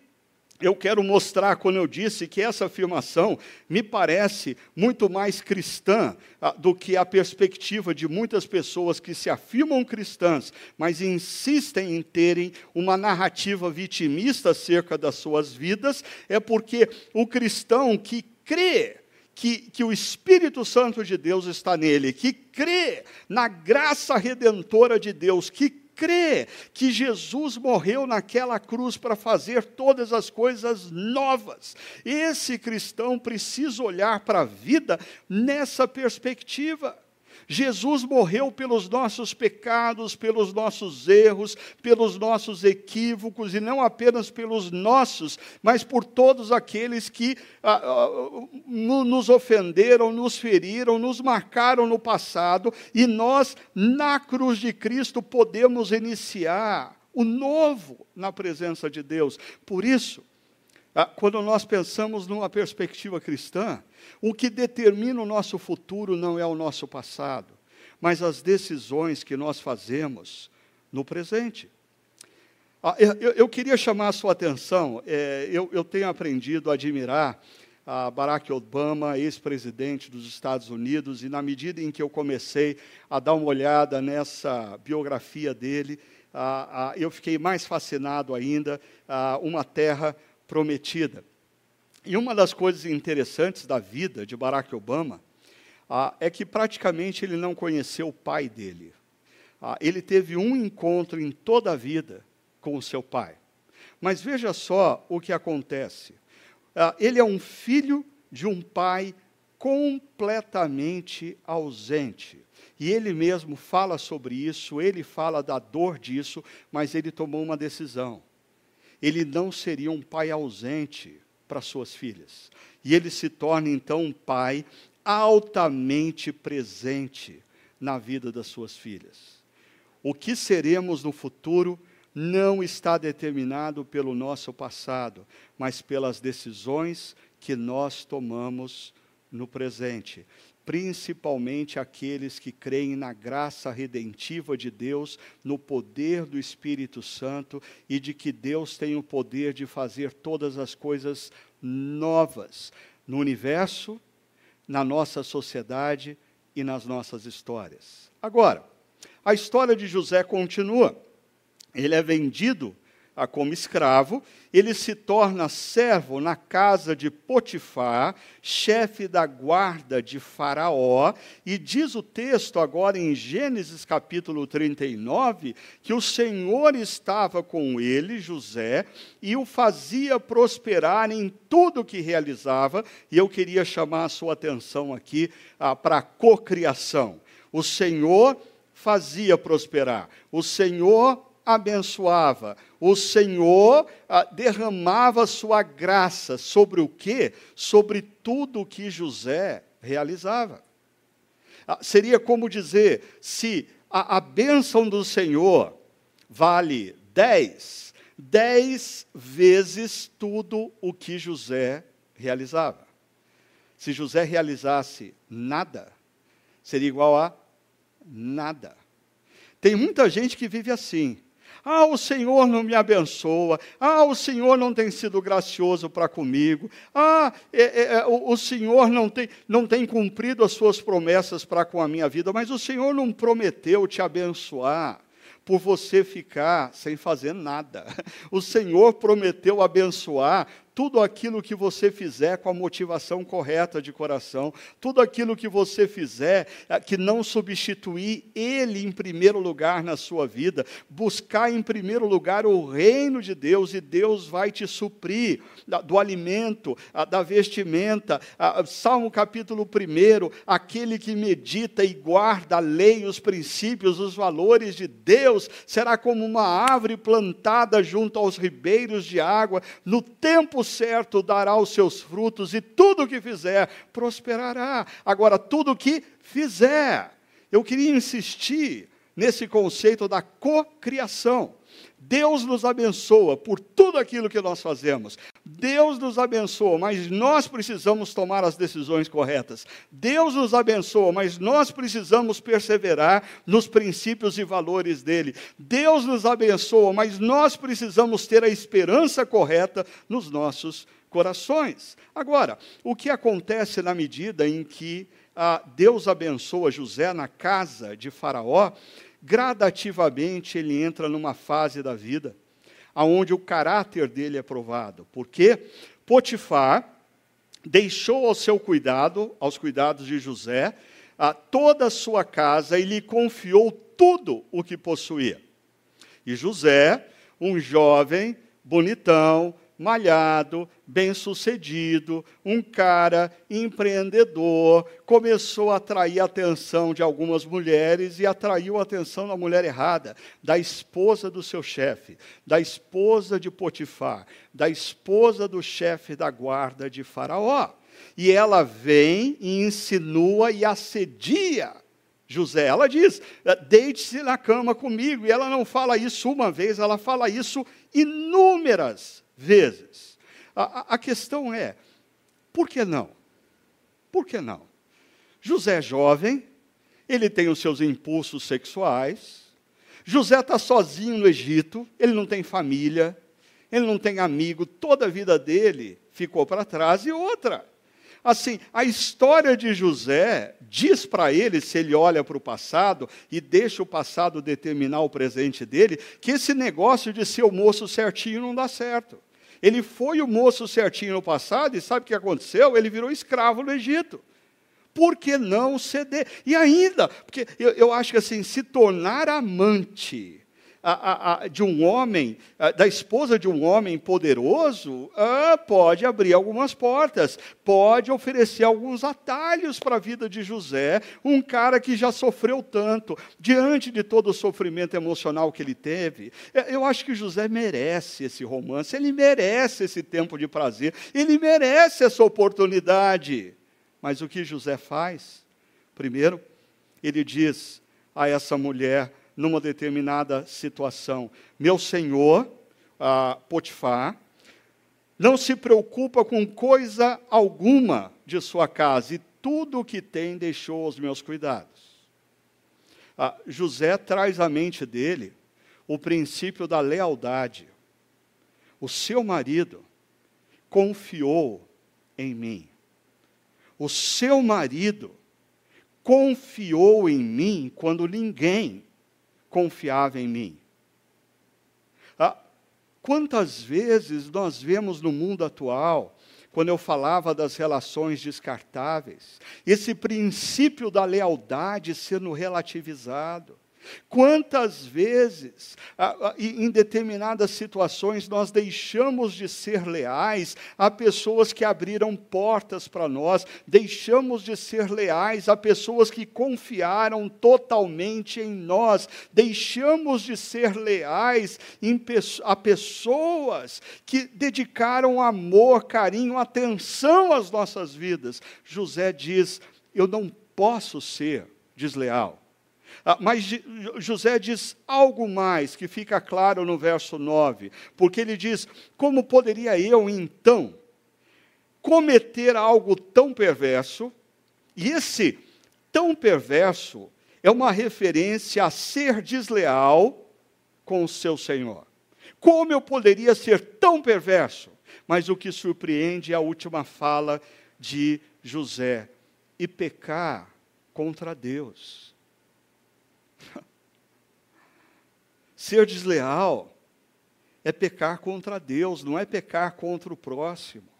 eu quero mostrar, quando eu disse que essa afirmação me parece muito mais cristã ah, do que a perspectiva de muitas pessoas que se afirmam cristãs, mas insistem em terem uma narrativa vitimista acerca das suas vidas, é porque o cristão que crê que, que, o Espírito Santo de Deus está nele, que crê na graça redentora de Deus, que crê que Jesus morreu naquela cruz para fazer todas as coisas novas. Esse cristão precisa olhar para a vida nessa perspectiva. Jesus morreu pelos nossos pecados, pelos nossos erros, pelos nossos equívocos, e não apenas pelos nossos, mas por todos aqueles que ah, ah, nos ofenderam, nos feriram, nos marcaram no passado, e nós, na cruz de Cristo, podemos iniciar o novo na presença de Deus. Por isso, quando nós pensamos numa perspectiva cristã, o que determina o nosso futuro não é o nosso passado, mas as decisões que nós fazemos no presente. Ah, eu, queria chamar a sua atenção, é, eu, tenho aprendido a admirar a Barack Obama, ex-presidente dos Estados Unidos, e na medida em que eu comecei a dar uma olhada nessa biografia dele, ah, ah, eu fiquei mais fascinado ainda, ah, uma terra prometida. E uma das coisas interessantes da vida de Barack Obama ah, é que praticamente ele não conheceu o pai dele. Ah, ele teve um encontro em toda a vida com o seu pai. Mas veja só o que acontece. Ah, ele é um filho de um pai completamente ausente. E ele mesmo fala sobre isso, ele fala da dor disso, mas ele tomou uma decisão. Ele não seria um pai ausente para suas filhas. E ele se torna então um pai altamente presente na vida das suas filhas. O que seremos no futuro não está determinado pelo nosso passado, mas pelas decisões que nós tomamos no presente principalmente aqueles que creem na graça redentiva de Deus, no poder do Espírito Santo e de que Deus tem o poder de fazer todas as coisas novas no universo, na nossa sociedade e nas nossas histórias. Agora, a história de José continua. Ele é vendido como escravo, ele se torna servo na casa de Potifar, chefe da guarda de Faraó, e diz o texto agora em Gênesis capítulo 39 que o Senhor estava com ele, José, e o fazia prosperar em tudo que realizava, e eu queria chamar a sua atenção aqui ah, para a cocriação. O Senhor fazia prosperar, o Senhor abençoava, o Senhor ah, derramava sua graça sobre o quê? Sobre tudo o que José realizava. Ah, seria como dizer, se a, a bênção do Senhor vale dez, dez vezes tudo o que José realizava. Se José realizasse nada, seria igual a nada. Tem muita gente que vive assim. Ah, o Senhor não me abençoa. Ah, o Senhor não tem sido gracioso para comigo. Ah, é, é, é, o, o, Senhor não tem, não tem cumprido as suas promessas para com a minha vida, mas o Senhor não prometeu te abençoar por você ficar sem fazer nada. *laughs* O Senhor prometeu abençoar tudo aquilo que você fizer com a motivação correta de coração, tudo aquilo que você fizer eh, que não substituir Ele em primeiro lugar na sua vida, buscar em primeiro lugar o reino de Deus e Deus vai te suprir do alimento, da vestimenta. Salmo capítulo 1, aquele que medita e guarda a lei, os princípios, os valores de Deus, será como uma árvore plantada junto aos ribeiros de água, no tempo certo dará os seus frutos, e tudo o que fizer prosperará. Agora, tudo o que fizer, eu queria insistir nesse conceito da cocriação. Deus nos abençoa por tudo aquilo que nós fazemos. Deus nos abençoa, mas nós precisamos tomar as decisões corretas. Deus nos abençoa, mas nós precisamos perseverar nos princípios e valores dele. Deus nos abençoa, mas nós precisamos ter a esperança correta nos nossos corações. Agora, o que acontece na medida em que ah, Deus abençoa José na casa de Faraó? gradativamente ele entra numa fase da vida aonde o caráter dele é provado. Porque Potifar deixou ao seu cuidado, aos cuidados de José, a toda a sua casa e lhe confiou tudo o que possuía. E José, um jovem, bonitão, malhado, bem-sucedido, um cara empreendedor, começou a atrair a atenção de algumas mulheres e atraiu a atenção da mulher errada, da esposa do seu chefe, da esposa de Potifar, da esposa do chefe da guarda de Faraó. E ela vem e insinua e assedia José. Ela diz: deite-se na cama comigo. E ela não fala isso uma vez, ela fala isso inúmeras vezes. A, a, questão é, por que não? Por que não? José é jovem, ele tem os seus impulsos sexuais. José está sozinho no Egito, ele não tem família, ele não tem amigo, toda a vida dele ficou para trás. E outra, assim, a história de José diz para ele, se ele olha para o passado e deixa o passado determinar o presente dele, que esse negócio de ser o moço certinho não dá certo. Ele foi o moço certinho no passado e sabe o que aconteceu? Ele virou escravo no Egito. Por que não ceder? E ainda, porque eu, eu acho que assim, se tornar amante a, a, de um homem, da esposa de um homem poderoso, ah, pode abrir algumas portas, pode oferecer alguns atalhos para a vida de José, um cara que já sofreu tanto, diante de todo o sofrimento emocional que ele teve. É, eu acho que José merece esse romance, ele merece esse tempo de prazer, ele merece essa oportunidade. Mas o que José faz? Primeiro, ele diz a essa mulher, numa determinada situação: Meu senhor, ah, Potifar, não se preocupa com coisa alguma de sua casa, e tudo o que tem deixou aos meus cuidados. Ah, José traz à mente dele o princípio da lealdade. O seu marido confiou em mim. O seu marido confiou em mim quando ninguém confiava em mim. Ah, quantas vezes nós vemos no mundo atual, quando eu falava das relações descartáveis, esse princípio da lealdade sendo relativizado. Quantas vezes, em determinadas situações, nós deixamos de ser leais a pessoas que abriram portas para nós, deixamos de ser leais a pessoas que confiaram totalmente em nós, deixamos de ser leais a pessoas que dedicaram amor, carinho, atenção às nossas vidas. José diz: Eu não posso ser desleal mas José diz algo mais que fica claro no verso 9, porque ele diz: Como poderia eu então cometer algo tão perverso? E esse tão perverso é uma referência a ser desleal com o seu Senhor. Como eu poderia ser tão perverso? Mas o que surpreende é a última fala de José: e pecar contra Deus. Ser desleal é pecar contra Deus, não é pecar contra o próximo.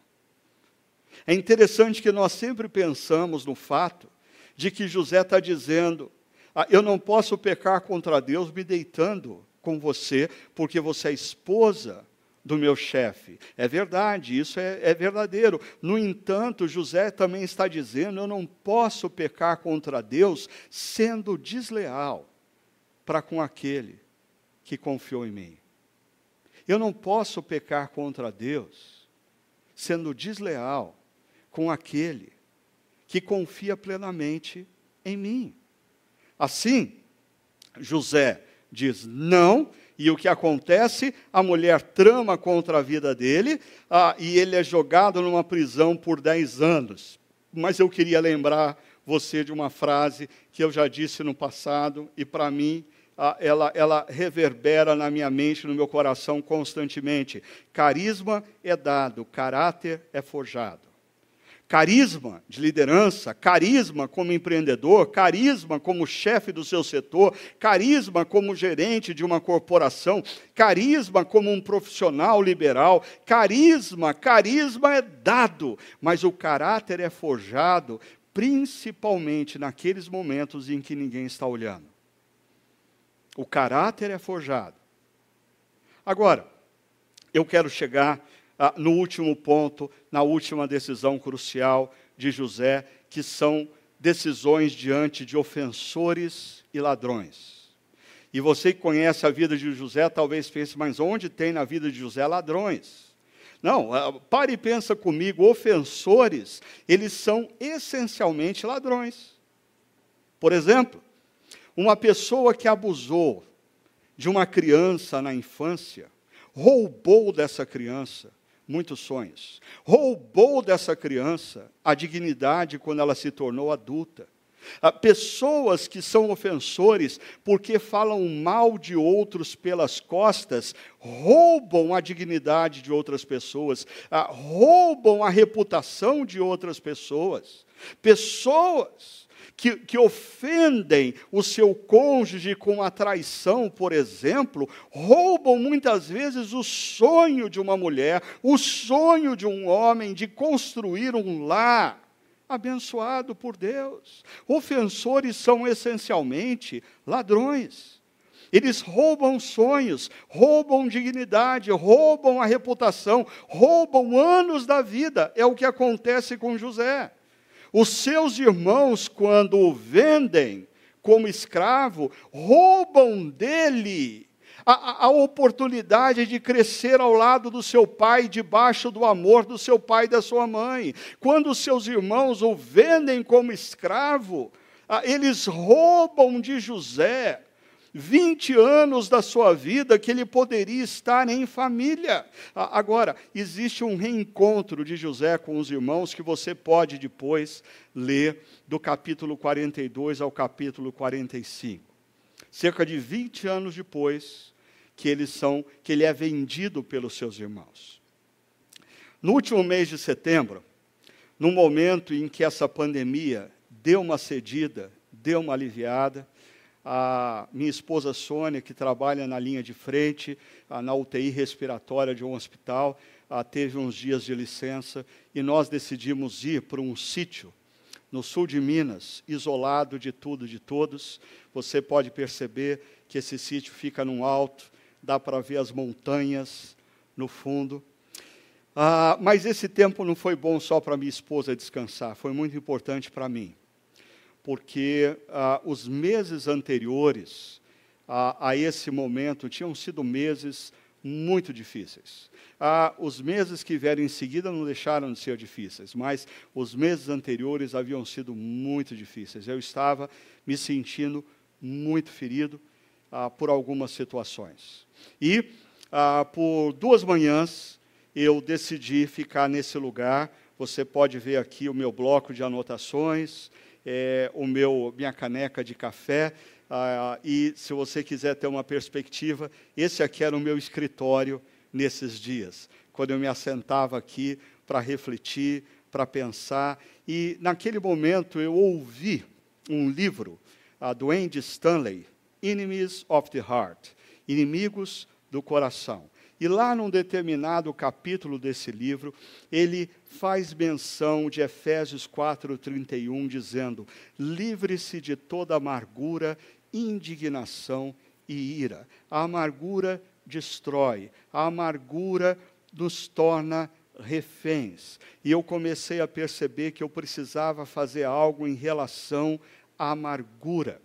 É interessante que nós sempre pensamos no fato de que José está dizendo: ah, eu não posso pecar contra Deus me deitando com você, porque você é esposa do meu chefe. É verdade, isso é, é, verdadeiro. No entanto, José também está dizendo: eu não posso pecar contra Deus sendo desleal para com aquele que confiou em mim. Eu não posso pecar contra Deus sendo desleal com aquele que confia plenamente em mim. Assim, José diz não, e o que acontece? A mulher trama contra a vida dele ah, e ele é jogado numa prisão por 10 anos. Mas eu queria lembrar você de uma frase que eu já disse no passado e para mim ela, ela reverbera na minha mente, no meu coração constantemente. Carisma é dado, caráter é forjado. Carisma de liderança, carisma como empreendedor, carisma como chefe do seu setor, carisma como gerente de uma corporação, carisma como um profissional liberal, carisma, carisma é dado, mas o caráter é forjado principalmente naqueles momentos em que ninguém está olhando. O caráter é forjado. Agora, eu quero chegar ah, no último ponto, na última decisão crucial de José, que são decisões diante de ofensores e ladrões. E você que conhece a vida de José, talvez pense, mas onde tem na vida de José ladrões? Não, ah, pare e pensa comigo, ofensores, eles são essencialmente ladrões. Por exemplo, uma pessoa que abusou de uma criança na infância, roubou dessa criança muitos sonhos, roubou dessa criança a dignidade quando ela se tornou adulta. Ah, pessoas que são ofensores porque falam mal de outros pelas costas, roubam a dignidade de outras pessoas, ah, roubam a reputação de outras pessoas. Pessoas que, que ofendem o seu cônjuge com a traição, por exemplo, roubam muitas vezes o sonho de uma mulher, o sonho de um homem de construir um lar abençoado por Deus. Ofensores são essencialmente ladrões. Eles roubam sonhos, roubam dignidade, roubam a reputação, roubam anos da vida. É o que acontece com José. Os seus irmãos, quando o vendem como escravo, roubam dele a, a, oportunidade de crescer ao lado do seu pai, debaixo do amor do seu pai e da sua mãe. Quando os seus irmãos o vendem como escravo, eles roubam de José 20 anos da sua vida que ele poderia estar em família. Agora, existe um reencontro de José com os irmãos que você pode depois ler do capítulo 42 ao capítulo 45. Cerca de 20 anos depois que eles são que ele é vendido pelos seus irmãos. No último mês de setembro, no momento em que essa pandemia deu uma cedida, deu uma aliviada, a minha esposa Sônia, que trabalha na linha de frente, na UTI respiratória de um hospital, teve uns dias de licença e nós decidimos ir para um sítio no sul de Minas, isolado de tudo, de todos. Você pode perceber que esse sítio fica num alto, dá para ver as montanhas no fundo. Ah, mas esse tempo não foi bom só para minha esposa descansar, foi muito importante para mim porque ah, os meses anteriores a, a, esse momento tinham sido meses muito difíceis. Ah, os meses que vieram em seguida não deixaram de ser difíceis, mas os meses anteriores haviam sido muito difíceis. Eu estava me sentindo muito ferido ah, por algumas situações. E ah, por duas manhãs eu decidi ficar nesse lugar. Você pode ver aqui o meu bloco de anotações é, o meu, minha caneca de café. Ah, e se você quiser ter uma perspectiva, esse aqui era o meu escritório nesses dias, quando eu me assentava aqui para refletir, para pensar. E naquele momento eu ouvi um livro ah, do Andy Stanley, Enemies of the Heart, Inimigos do Coração. E lá num determinado capítulo desse livro, ele faz menção de Efésios 4:31 dizendo: "Livre-se de toda amargura, indignação e ira. A amargura destrói, a amargura nos torna reféns. E eu comecei a perceber que eu precisava fazer algo em relação à amargura.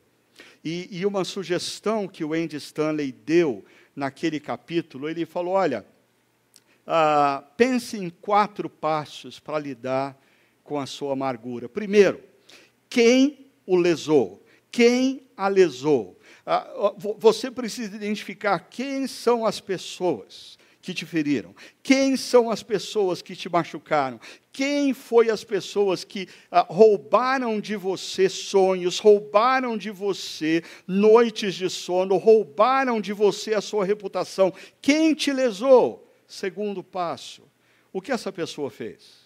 E, e uma sugestão que o Andy Stanley deu naquele capítulo, ele falou: olha, ah, pense em quatro passos para lidar com a sua amargura. Primeiro, quem o lesou? Quem a lesou? Ah, você precisa identificar quem são as pessoas que te feriram? Quem são as pessoas que te machucaram? Quem foi as pessoas que ah, roubaram de você sonhos, roubaram de você noites de sono, roubaram de você a sua reputação? Quem te lesou? Segundo passo, o que essa pessoa fez?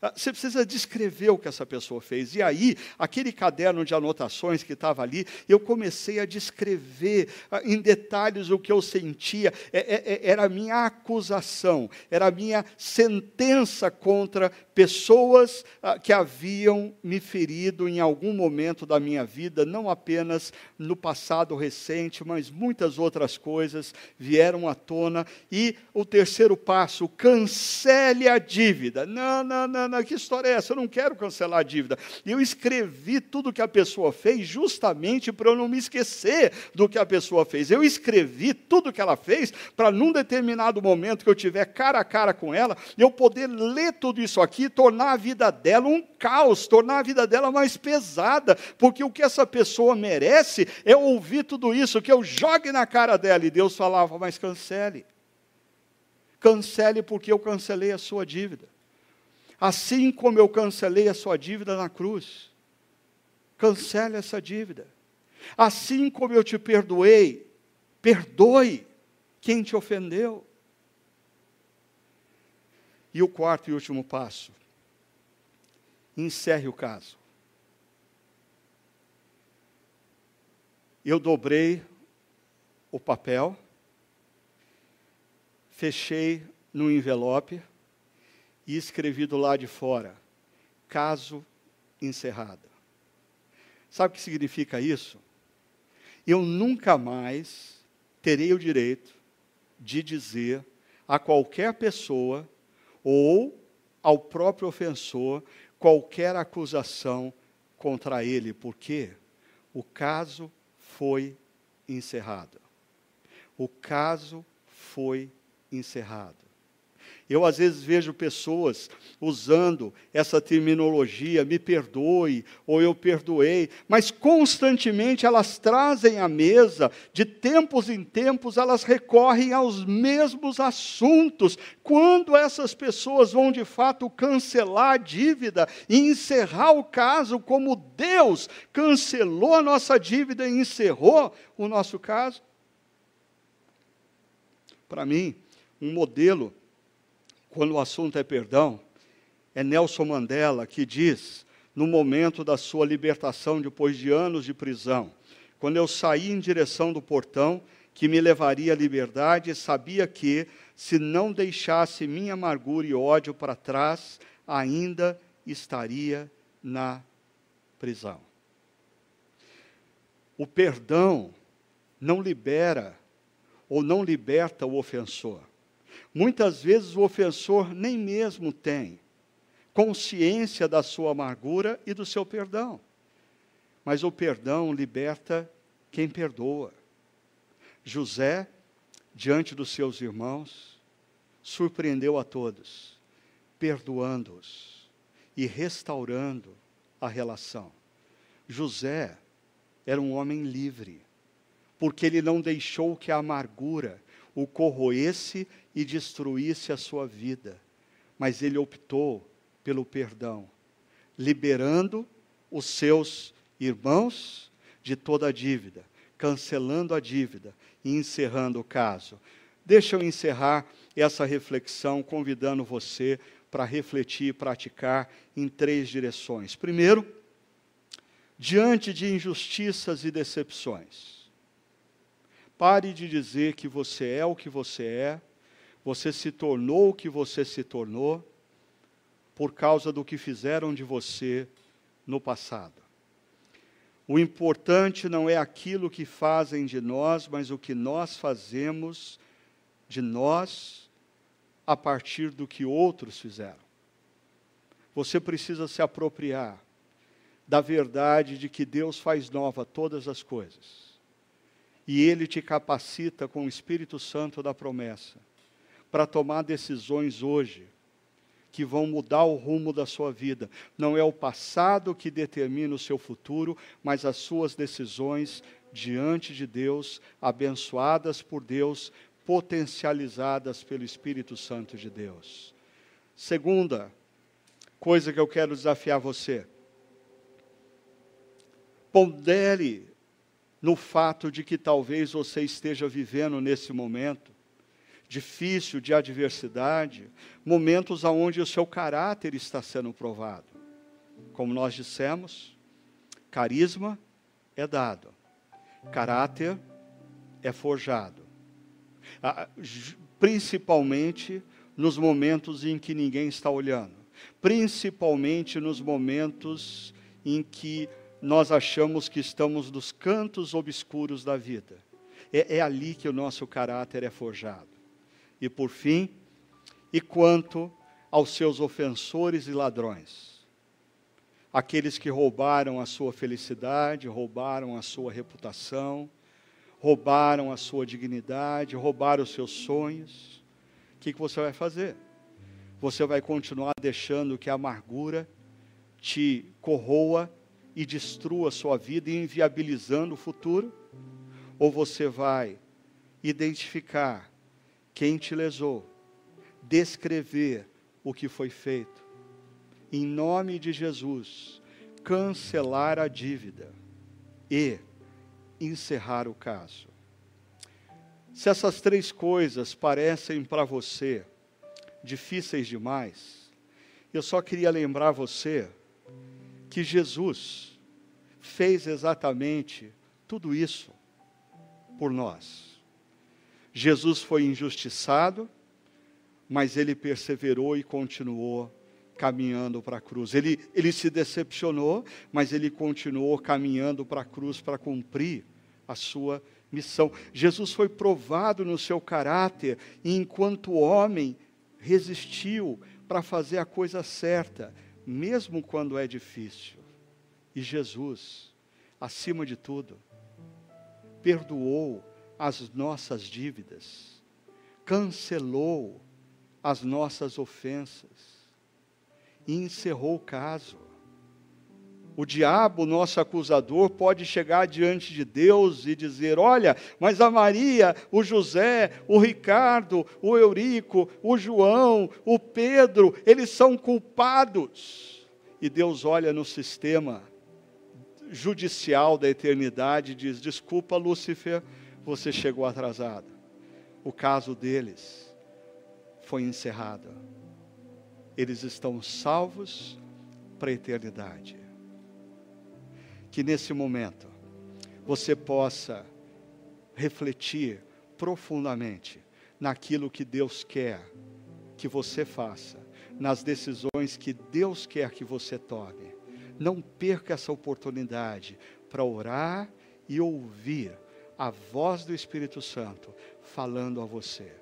Ah, você precisa descrever o que essa pessoa fez. E aí, aquele caderno de anotações que estava ali, eu comecei a descrever ah, em detalhes o que eu sentia. É, é, é, era a minha acusação, era a minha sentença contra pessoas ah, que haviam me ferido em algum momento da minha vida, não apenas no passado recente, mas muitas outras coisas vieram à tona. E o terceiro passo, cancele a dívida. Não, não, não não, que história é essa? Eu não quero cancelar a dívida. Eu escrevi tudo que a pessoa fez justamente para eu não me esquecer do que a pessoa fez. Eu escrevi tudo que ela fez para, num determinado momento que eu tiver cara a cara com ela, eu poder ler tudo isso aqui e tornar a vida dela um caos, tornar a vida dela mais pesada, porque o que essa pessoa merece é ouvir tudo isso, que eu jogue na cara dela. E Deus falava, mas cancele. Cancele porque eu cancelei a sua dívida assim como eu cancelei a sua dívida na cruz. Cancele essa dívida. Assim como eu te perdoei, perdoe quem te ofendeu. E o quarto e último passo: encerre o caso. Eu dobrei o papel, fechei no envelope, e escrevi do lado de fora: caso encerrado. Sabe o que significa isso? eu nunca mais terei o direito de dizer a qualquer pessoa ou ao próprio ofensor qualquer acusação contra ele, porque o caso foi encerrado. O caso foi encerrado. Eu às vezes vejo pessoas usando essa terminologia, me perdoe ou eu perdoei, mas constantemente elas trazem à mesa, de tempos em tempos elas recorrem aos mesmos assuntos. Quando essas pessoas vão de fato cancelar a dívida e encerrar o caso, como Deus cancelou a nossa dívida e encerrou o nosso caso? Para mim, um modelo quando o assunto é perdão, é Nelson Mandela que diz, no momento da sua libertação, depois de anos de prisão, quando eu saí em direção do portão que me levaria à liberdade, sabia que, se não deixasse minha amargura e ódio para trás, ainda estaria na prisão. O perdão não libera ou não liberta o ofensor. Muitas vezes o ofensor nem mesmo tem consciência da sua amargura e do seu perdão. Mas o perdão liberta quem perdoa. José, diante dos seus irmãos, surpreendeu a todos, perdoando-os e restaurando a relação. José era um homem livre, porque ele não deixou que a amargura o corroesse e destruísse a sua vida. Mas ele optou pelo perdão, liberando os seus irmãos de toda a dívida, cancelando a dívida e encerrando o caso. Deixa eu encerrar essa reflexão convidando você para refletir e praticar em três direções. Primeiro, diante de injustiças e decepções, Pare de dizer que você é o que você é, você se tornou o que você se tornou, por causa do que fizeram de você no passado. O importante não é aquilo que fazem de nós, mas o que nós fazemos de nós a partir do que outros fizeram. Você precisa se apropriar da verdade de que Deus faz nova todas as coisas e Ele te capacita com o Espírito Santo da promessa para tomar decisões hoje que vão mudar o rumo da sua vida. Não é o passado que determina o seu futuro, mas as suas decisões diante de Deus, abençoadas por Deus, potencializadas pelo Espírito Santo de Deus. Segunda coisa que eu quero desafiar você. Pondere no fato de que talvez você esteja vivendo nesse momento difícil de adversidade, momentos onde o seu caráter está sendo provado. Como nós dissemos, carisma é dado, caráter é forjado. Ah, principalmente nos momentos em que ninguém está olhando, principalmente nos momentos em que nós achamos que estamos nos cantos obscuros da vida. É, é, ali que o nosso caráter é forjado. E por fim, e quanto aos seus ofensores e ladrões, aqueles que roubaram a sua felicidade, roubaram a sua reputação, roubaram a sua dignidade, roubaram os seus sonhos, o que, que você vai fazer? Você vai continuar deixando que a amargura te corroa e destrua a sua vida, inviabilizando o futuro? Ou você vai identificar quem te lesou, descrever o que foi feito, em nome de Jesus, cancelar a dívida e encerrar o caso? Se essas três coisas parecem para você difíceis demais, eu só queria lembrar você que Jesus fez exatamente tudo isso por nós. Jesus foi injustiçado, mas ele perseverou e continuou caminhando para a cruz. Ele, ele se decepcionou, mas ele continuou caminhando para a cruz para cumprir a sua missão. Jesus foi provado no seu caráter e, enquanto homem, resistiu para fazer a coisa certa, mesmo quando é difícil. E Jesus, acima de tudo, perdoou as nossas dívidas, cancelou as nossas ofensas e encerrou o caso. O diabo, nosso acusador, pode chegar diante de Deus e dizer: Olha, mas a Maria, o José, o Ricardo, o Eurico, o João, o Pedro, eles são culpados. E Deus olha no sistema judicial da eternidade diz: Desculpa, Lúcifer, você chegou atrasado. O caso deles foi encerrado. Eles estão salvos para a eternidade que nesse momento você possa refletir profundamente naquilo que Deus quer que você faça, nas decisões que Deus quer que você tome. Não perca essa oportunidade para orar e ouvir a voz do Espírito Santo falando a você.